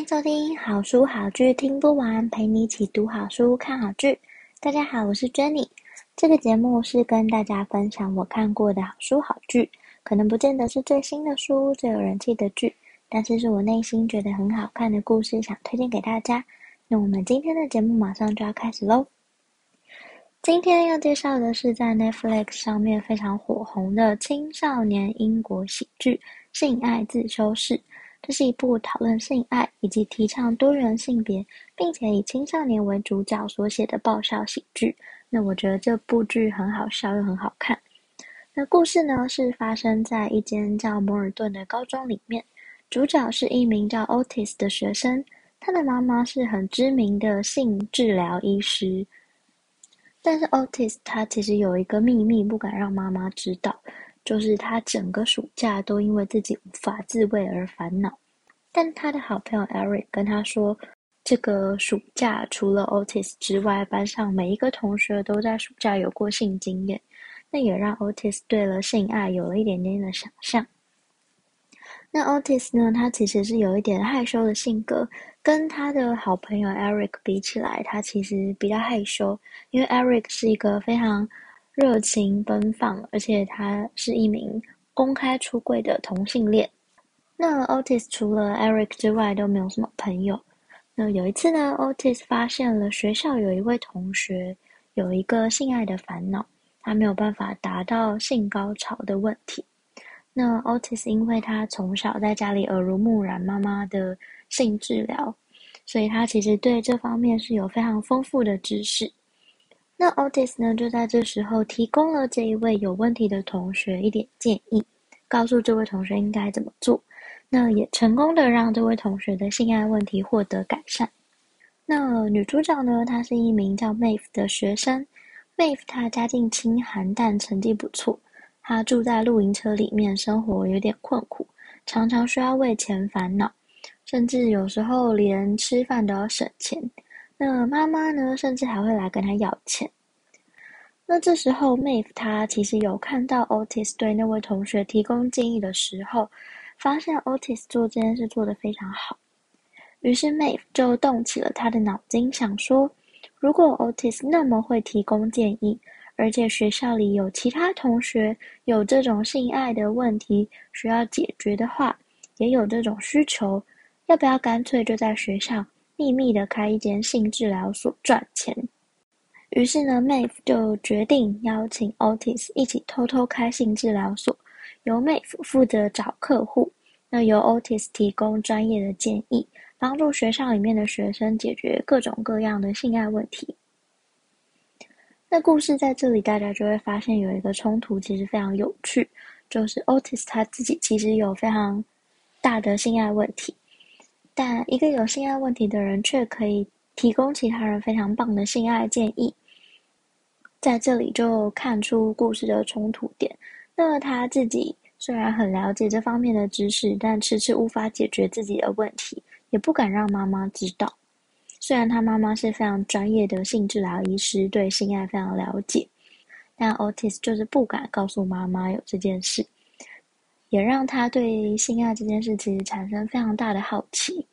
欢迎收听好书好剧听不完，陪你一起读好书、看好剧。大家好，我是 Jenny。这个节目是跟大家分享我看过的好书好剧，可能不见得是最新的书、最有人气的剧，但是是我内心觉得很好看的故事，想推荐给大家。那我们今天的节目马上就要开始喽。今天要介绍的是在 Netflix 上面非常火红的青少年英国喜剧《性爱自修室》。这是一部讨论性爱以及提倡多元性别，并且以青少年为主角所写的爆笑喜剧。那我觉得这部剧很好笑又很好看。那故事呢，是发生在一间叫摩尔顿的高中里面，主角是一名叫 Otis 的学生，他的妈妈是很知名的性治疗医师。但是 Otis 他其实有一个秘密，不敢让妈妈知道。就是他整个暑假都因为自己无法自慰而烦恼，但他的好朋友 Eric 跟他说，这个暑假除了 Otis 之外，班上每一个同学都在暑假有过性经验，那也让 Otis 对了性爱有了一点点的想象。那 Otis 呢，他其实是有一点害羞的性格，跟他的好朋友 Eric 比起来，他其实比较害羞，因为 Eric 是一个非常。热情奔放，而且他是一名公开出柜的同性恋。那 Otis 除了 Eric 之外都没有什么朋友。那有一次呢，Otis 发现了学校有一位同学有一个性爱的烦恼，他没有办法达到性高潮的问题。那 Otis 因为他从小在家里耳濡目染妈妈的性治疗，所以他其实对这方面是有非常丰富的知识。那 Otis 呢，就在这时候提供了这一位有问题的同学一点建议，告诉这位同学应该怎么做。那也成功的让这位同学的性爱问题获得改善。那女主角呢，她是一名叫 Mave 的学生。Maeve 她家境清寒，但成绩不错。她住在露营车里面，生活有点困苦，常常需要为钱烦恼，甚至有时候连吃饭都要省钱。那妈妈呢，甚至还会来跟他要钱。那这时候，Maeve 她其实有看到 Otis 对那位同学提供建议的时候，发现 Otis 做这件事做得非常好。于是 Mave 就动起了他的脑筋，想说，如果 Otis 那么会提供建议，而且学校里有其他同学有这种性爱的问题需要解决的话，也有这种需求，要不要干脆就在学校？秘密的开一间性治疗所赚钱，于是呢，Mave 就决定邀请 Otis 一起偷偷开性治疗所，由 Mave 负责找客户，那由 Otis 提供专业的建议，帮助学校里面的学生解决各种各样的性爱问题。那故事在这里，大家就会发现有一个冲突，其实非常有趣，就是 Otis 他自己其实有非常大的性爱问题。但一个有性爱问题的人却可以提供其他人非常棒的性爱建议，在这里就看出故事的冲突点。那他自己虽然很了解这方面的知识，但迟迟无法解决自己的问题，也不敢让妈妈知道。虽然他妈妈是非常专业的性治疗医师，对性爱非常了解，但 Otis 就是不敢告诉妈妈有这件事，也让他对性爱这件事其实产生非常大的好奇。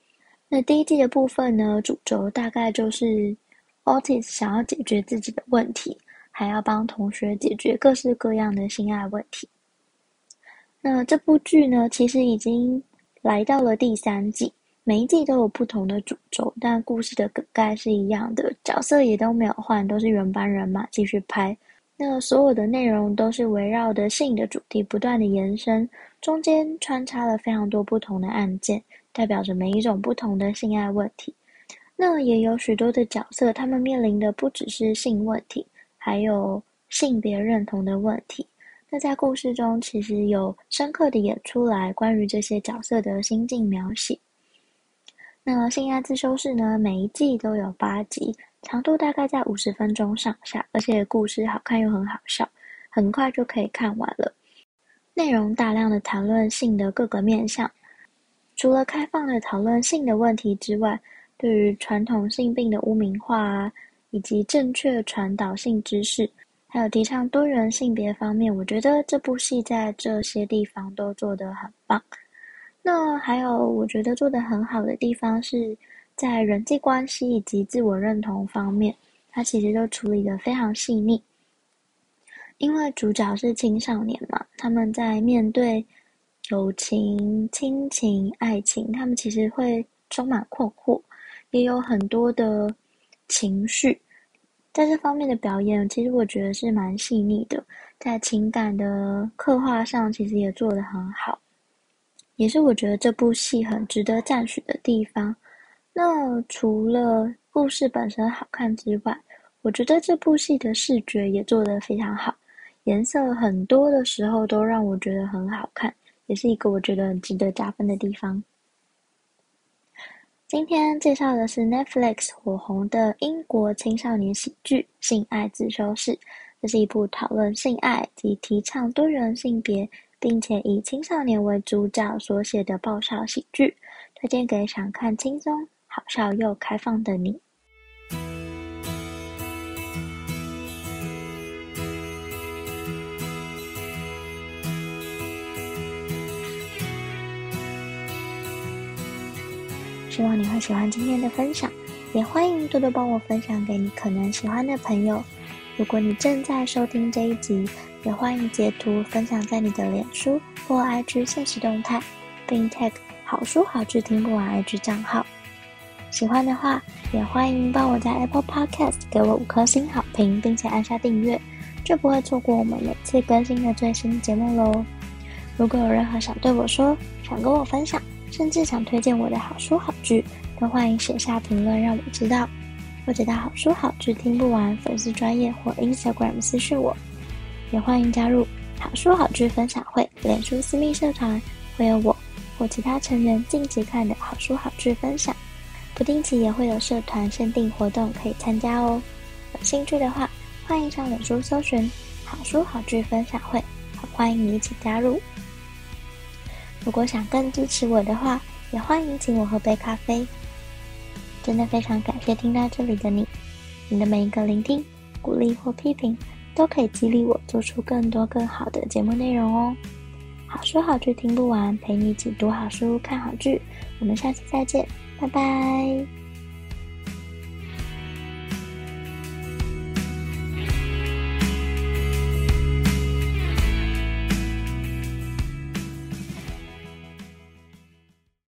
那第一季的部分呢，主轴大概就是 Otis 想要解决自己的问题，还要帮同学解决各式各样的性爱问题。那这部剧呢，其实已经来到了第三季，每一季都有不同的主轴，但故事的梗概是一样的，角色也都没有换，都是原班人马继续拍。那所有的内容都是围绕着性的主题不断的延伸，中间穿插了非常多不同的案件。代表着每一种不同的性爱问题，那也有许多的角色，他们面临的不只是性问题，还有性别认同的问题。那在故事中，其实有深刻的演出来关于这些角色的心境描写。那性爱自修室呢，每一季都有八集，长度大概在五十分钟上下，而且故事好看又很好笑，很快就可以看完了。内容大量的谈论性的各个面向，除了开放的讨论性的问题之外，对于传统性病的污名化啊，以及正确传导性知识，还有提倡多元性别方面，我觉得这部戏在这些地方都做得很棒。那还有我觉得做得很好的地方是在人际关系以及自我认同方面，他其实都处理的非常细腻。因为主角是青少年嘛，他们在面对友情、亲情、爱情，他们其实会充满困惑，也有很多的情绪。在这方面的表演，其实我觉得是蛮细腻的，在情感的刻画上，其实也做得很好。也是我觉得这部戏很值得赞许的地方。那除了故事本身好看之外，我觉得这部戏的视觉也做得非常好，颜色很多的时候都让我觉得很好看，也是一个我觉得很值得加分的地方。今天介绍的是 Netflix 火红的英国青少年喜剧《性爱自修室》，这是一部讨论性爱及提倡多元性别。并且以青少年为主角所写的爆笑喜剧，推荐给想看轻松、好笑又开放的你。希望你会喜欢今天的分享，也欢迎多多帮我分享给你可能喜欢的朋友。如果你正在收听这一集，也欢迎截图分享在你的脸书或 IG 现实动态，并 tag 好书好剧听不完 IG 账号。喜欢的话，也欢迎帮我在 Apple Podcast 给我五颗星好评，并且按下订阅，就不会错过我们每次更新的最新节目喽。如果有任何想对我说、想跟我分享，甚至想推荐我的好书好剧，都欢迎写下评论让我知道，或者到好书好剧听不完粉丝专页或 Instagram 私讯我。也欢迎加入好书好剧分享会脸书私密社团，会有我或其他成员近期看的好书好剧分享，不定期也会有社团限定活动可以参加哦。有兴趣的话，欢迎上脸书搜寻好书好剧分享会，欢迎你一起加入。如果想更支持我的话，也欢迎请我喝杯咖啡。真的非常感谢听到这里的你，你的每一个聆听、鼓励或批评。都可以激励我做出更多更好的节目内容哦。好书好剧听不完，陪你一起读好书、看好剧。我们下期再见，拜拜。